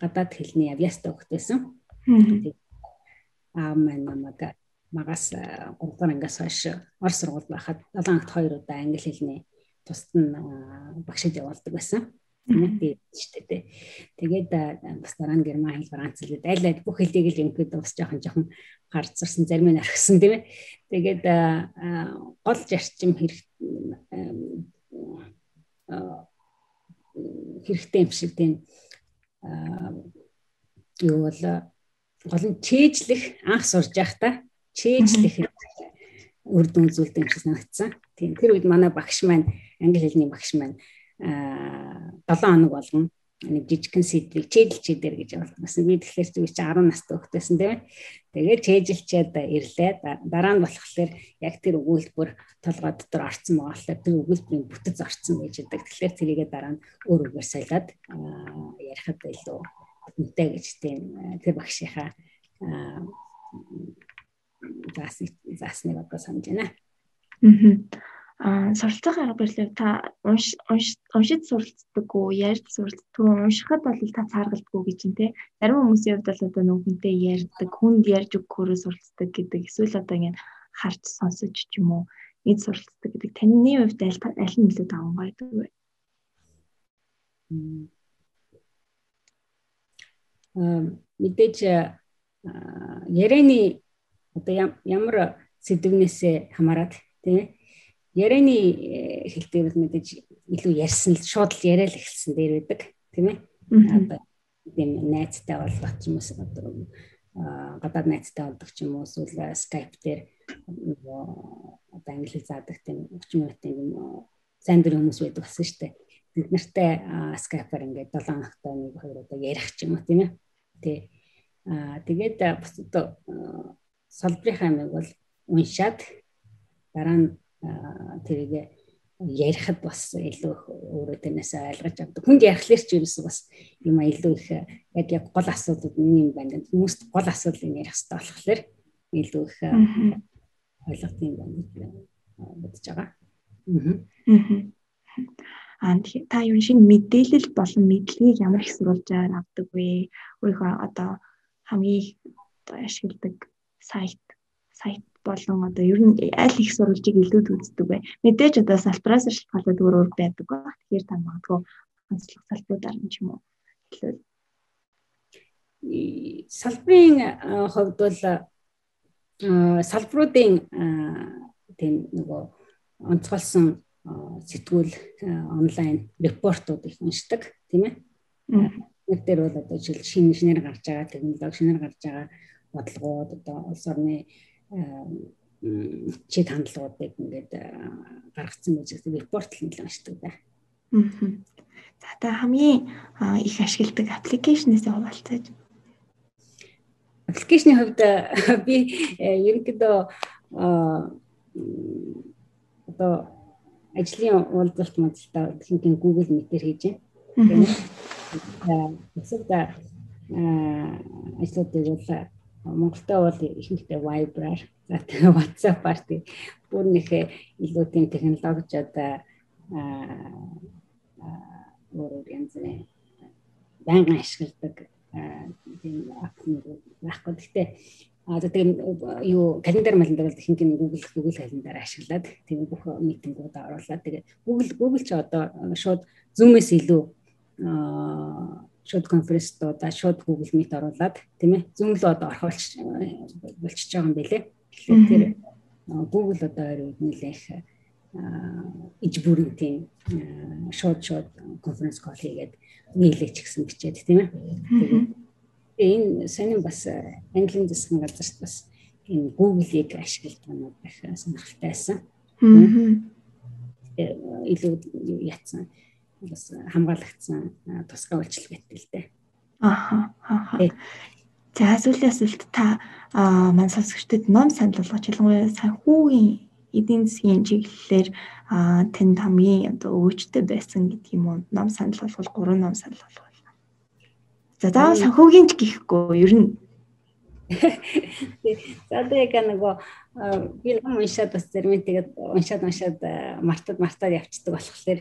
[SPEAKER 2] гадаад хэлний авьяастай хөгтөөсөн аав маань намайг магаас 3 дугаар ангиас хойш ор сургууль байхад 7 хоногт 2 удаа англи хэлний тусад нь багшид явуулдаг байсан. Тэгээд штэ тэ. Тэгээд бас дараа нь герман хэл франц хэл айл айл бүх хэлийг л юмхэд бас жоохон жоохон гарцсан зарим нь архсан тийм ээ. Тэгээд гол зарчим хэрэг хэрэгтэй юм шиг тийм юу бол гол нь чэйжлэх анх сурж байхдаа чэйжлэх үр дүн үзүүлдэг юм шиг санагдсан. Тийм тэр үед манай багш маань англи хэлний багш маань аа 7 хоног болгон нэг жижигхэн сэдвийг чэйжилчээ дээр гэж болгосон. Би тэгэхээр чи 10 настай хөлтөөсөн тийм ээ. Тэгээд чэйжилчээд ирлээ. Дараа нь болохоор яг тэр өгүүлбэр толгой дотор орцсон байгаа болохоор тэр өгүүлбэрийн бүтэц орцсон гэж байдаг. Тэгэхээр тэрийгээ дараа нь өөр үгээр солиод ярихад илүү үнэтэй гэж тийм тэр багшийнхаа заас заасныг одоо санаж байна.
[SPEAKER 1] Аа суралцах арга барилыг та уншиж суралцдаггүй, ярьж суралцдаггүй, уншихад бол та цааргалдаггүй гэж юм те. Зарим хүмүүсийн хувьд бол одоо нүгэнтэй ярьдаг, хүнд ярьж өгөхөөрөө суралцдаг гэдэг. Эсвэл одоо ингэ харж сонсож ч юм уу, эд суралцдаг гэдэг. Таны хувьд аль аль нь илүү давангай гэдэг вэ?
[SPEAKER 2] мэдээж ярианы одоо ямар сэдвнээсээ хамаарат тийм ярианы э, хэлтэй бол мэдээж илүү ярьсан л шууд л яриа л эхэлсэн дээр байдаг тийм ээ. Одоо тийм найзтай болбот юм уу одоо гадаад найзтай болдог ч юм уу эсвэл скайп дээр нөгөө одоо англи заадаг тийм 30 минутын юм сайн дэр хүмүүс байдаг болсон шүү дээ. Бид нартай скайпаар ингээд 7 хоногтой нэг хоёр удаа ярих ч юм уу тийм ээ. Тий. Аа тэгээд бусад салбарын амиг бол уншаад дараа нь тэрийг ярихад бас илүү өөрөө тэрнээс ойлгож авдаг. Хүнд ярихлаар ч ерөөсөө бас юм илүү их яг яг гол асуудал нь юм байна. Хүмүүст гол асуудлыг ярих хэрэгтэй болохоор илүү их ойлгох юм байна гэж бодож байгаа. Аа.
[SPEAKER 1] Аа та юу шинэ мэдээлэл болон мэдлэгийг ямар их сурвалжаар авдаг вэ? Өөрийнхөө одоо хамгийн одоо ашигладаг сайт сайт болон одоо ер нь аль их сурвалжийг илүүд үздэг вэ? Мэдээж одоо салбараас шалтгаалаад өөр өөр байдаг ба. Тэгэхээр та магадгүй онцлог салбаруудаар нь ч юм уу хэлвэл
[SPEAKER 2] салбарын хувьд бол салбаруудын тийм нөгөө онцгойлсон сэтгүүл онлайн репортууд их уншдаг тийм ээ. Нэг дээр бол одоо жишээл шинэ шинээр гарч байгаа технологи шинээр гарч байгаа бодлогууд одоо улс орны чиг хандлагуудыг ингээд гаргацсан байж байгаа репорт л уншдаг да.
[SPEAKER 1] За та хамгийн их ашигладаг аппликейшнээс хуваалцаж.
[SPEAKER 2] Аппликейшны хувьд би ерөнхийдөө одоо ажлын уулзалт модалтаа хинхэн Google Meet-ээр хийж байна. Эсвэл ажлуудыг бол Монголтой бол ихэнхдээ Viber-аар за тэгээ WhatsApp-аар тий бүр нэхэ илүү тийм технологичод өөрөөр янз бүрийн байнгын ашигладаг тийм апп байхгүй. Гэхдээ одоо тийм юу календар малдар бол ихэнх нь Google Google календар ашиглаад тийм бүх митингүүд оруулаад тэгээ Google Google ч одоо шууд Zoom-ээс илүү шууд конференцтуудаа шууд Google Meet оруулаад тийм ээ Zoom руу одоо орхуулж болчихж байгаа юм билэ. Тэгэхээр тэр Google одоо ойр нэлээх иж бүрийн тийм шууд шууд конференц кол хийгээд нийлээч гэсэн бичээд тийм ээ. Энэ сонин бас английн засгийн газарт бас энэ Google-ийг ашигладаг нь их сонирхолтой байсан. илүү ятсан бас хамгаалагдсан тусгай үйлчилгээтэй л дээ.
[SPEAKER 1] Аха. За сүүлийн асуулт та маань сонсогчдод ном санал болгож ялангуяа санхүүгийн эдийн засгийн чиглэлээр танд хамгийн одоо өвчтэй байсан гэдэг юм уу? Ном санал болгол гурван ном санал болгол. За заавал санхүүгийн ч гэхгүй ер нь
[SPEAKER 2] За одоо яг нөгөө би ном уншаад бас зарим тэгээд уншаад уншаад мартад мартаад явцдаг болохоор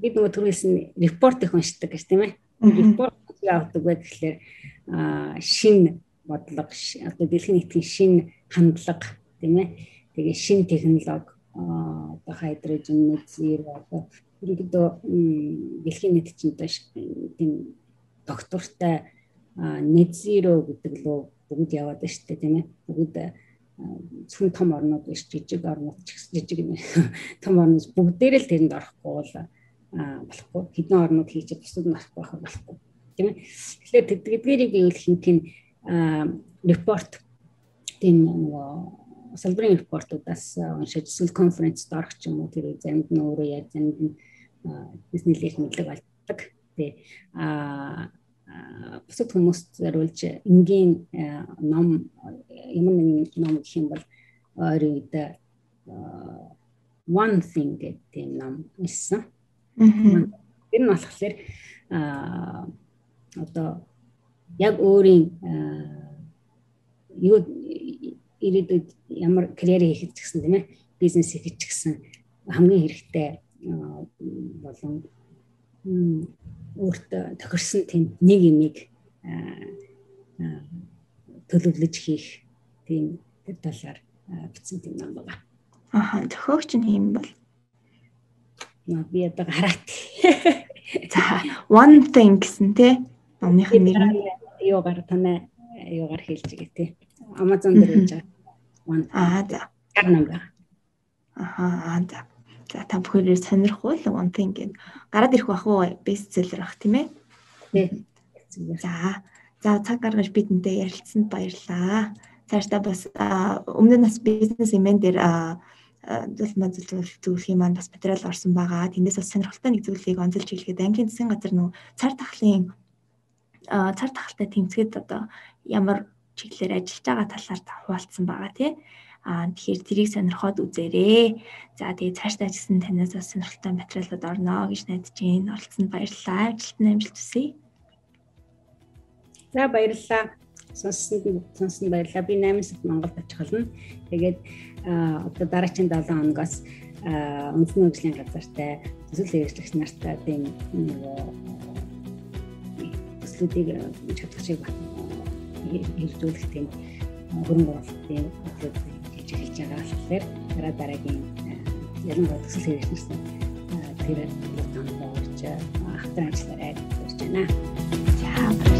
[SPEAKER 2] бид нөгөө түрүүлсэн репорт их уншдаг гэж тийм ээ. Репорт явуулдаг байх тэгэхээр шин бодлого одоо дэлхийн нийтийн шин хандлага тийм ээ. Тэгээ шин технологи одоо хайдрожин net zero одоо ерөнхийдөө дэлхийн нийт чинь тийм доктортай net zero гэдэг лөө бүгд яваад дээ тийм ээ. Бүгд зөвхөн том орнууд биш жижиг орнууд ч гэсэн жижиг [LAUGHS] том орнууд бүгдээрээ л тэрэнд орохгүй бол болохгүй. Хэдэн орнууд хийж бусдад нь орохгүй байх болохгүй. Тийм ээ. Тэгэхээр тэдгээрийг ивэл хинтийн репорт тийм нөгөө салбарын репортуудаас уншиж эсвэл конференцд орох ч юм уу тэр заримд нь өөрөө яаж заримд нь бизнес мэдлэг олддог. Тэ а бусад хүмүүст зориулж энгийн ном ямар нэгэн ном гэх юм бол ойрын үед one thing гэдэг ном ирсэн. Тэр нь болохоор одоо яг өөрийн юу ирээдүйд ямар карьер хийх гэсэн тийм ээ бизнес хийх гэсэн хамгийн хэрэгтэй болон өөртөө тохирсон тийм нэг юмыг төлөвлөж хийх тийм тэр талаар бичсэн тийм ном байна.
[SPEAKER 1] Аха зохиогч нь юм бол
[SPEAKER 2] би одоо гараад. [LAUGHS]
[SPEAKER 1] За one thing гэсэн тий номных нэр
[SPEAKER 2] нь юугаар танай юугаар хэлж байгаа тий. Amazon дээр хийж байгаа.
[SPEAKER 1] Аа за.
[SPEAKER 2] Гар ном байна.
[SPEAKER 1] Аха за. За та бүхээрээ сонирхвол one thing гэд гараад ирэх бах уу бестселлер ах тийм ээ.
[SPEAKER 2] Тий.
[SPEAKER 1] За. За цаг гаргаж бидэнтэй ярилцсанд баярлалаа. Цаашдаа бас өмнө нь бас бизнес имэн дээр зөвлөмж зөвлөхийн маань бас материал орсон байгаа. Тэндээс бас сонирхолтой нэг зүйлийг онцолж хэлэхэд английн засгийн газар нөө цар тахлын цар тахалтай тэмцгээд одоо ямар чиглэлээр ажиллаж байгаа талаар хуваалцсан байгаа тий. Аа тэгэхээр тэрийг сонирхоод үзээрэй. За тэгээ цаашдаа ч гэсэн танаас бас сонирхолтой материалууд орно гэж найдаж байна. Оролцсонд баярлалаа. Амжилттай амжилт хүсье.
[SPEAKER 2] За баярлалаа. Сонссонд сонссон баярлалаа. Би 8 сард Монголд очих болно. Тэгээд одоо дараагийн 7 хоногоос үндэсний хөгжлийн газартай төсөл хэрэгжлэгч нартай тийм төслүүдийг чадварчийг хэрэгжүүлэх тийм хөрөнгө оруулалтын хөтөлбөр хийж эхэлж байгаа болохоор дараа дараагийн э, ерөн бодгсол хэрэглэнсэн э, тэр програм боож э, ахтар ажиллараа хийж байна. Чао.